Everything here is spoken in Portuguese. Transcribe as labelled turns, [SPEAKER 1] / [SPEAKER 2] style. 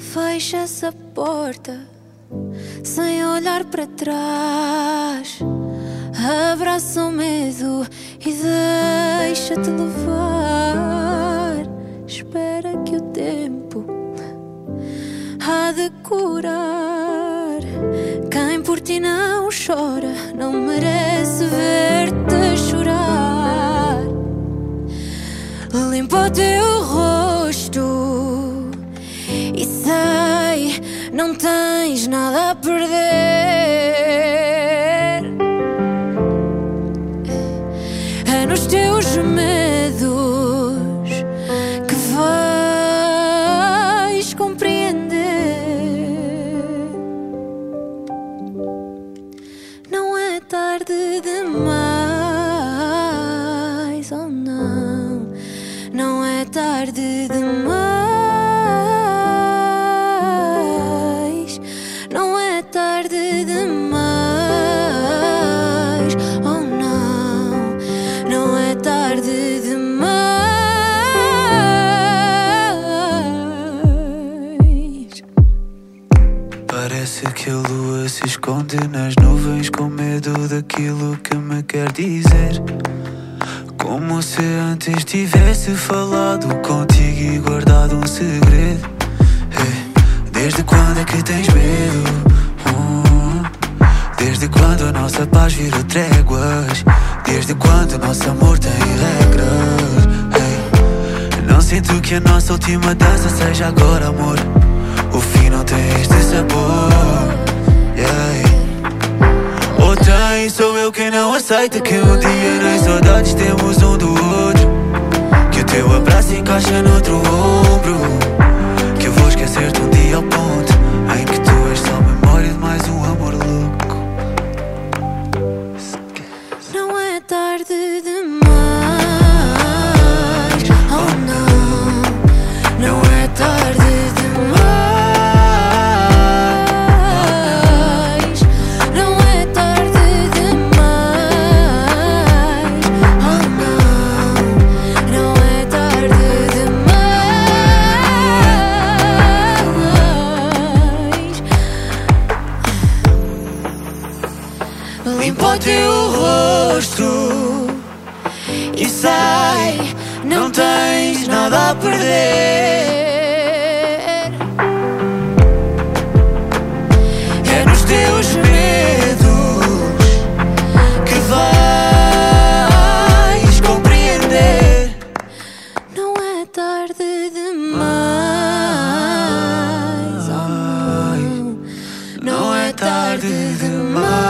[SPEAKER 1] Fecha essa porta sem olhar para trás. Abraça o medo e deixa-te levar. Espera que o tempo há de curar. Quem por ti não chora não merece ver-te chorar. Limpa o teu rosto não tens nada a perder. É nos teus medos que vais compreender. Não é tarde demais,
[SPEAKER 2] Parece que a lua se esconde nas nuvens com medo daquilo que me quer dizer. Como se antes tivesse falado contigo e guardado um segredo. Eh, Desde quando é que tens medo? Hum, Desde quando a nossa paz virou tréguas? Desde quando o nosso amor tem regras? Ei, Não sinto que a nossa última dança seja agora, amor. O não tem sabor. Yeah. Ou tem, sou eu quem não aceita que um dia nas saudades temos um do outro. Que o teu abraço encaixa no outro ombro. Limpa o teu rosto e sai, não tens nada a
[SPEAKER 1] perder. É nos teus medos que vais compreender. Não é tarde demais, oh não é tarde demais.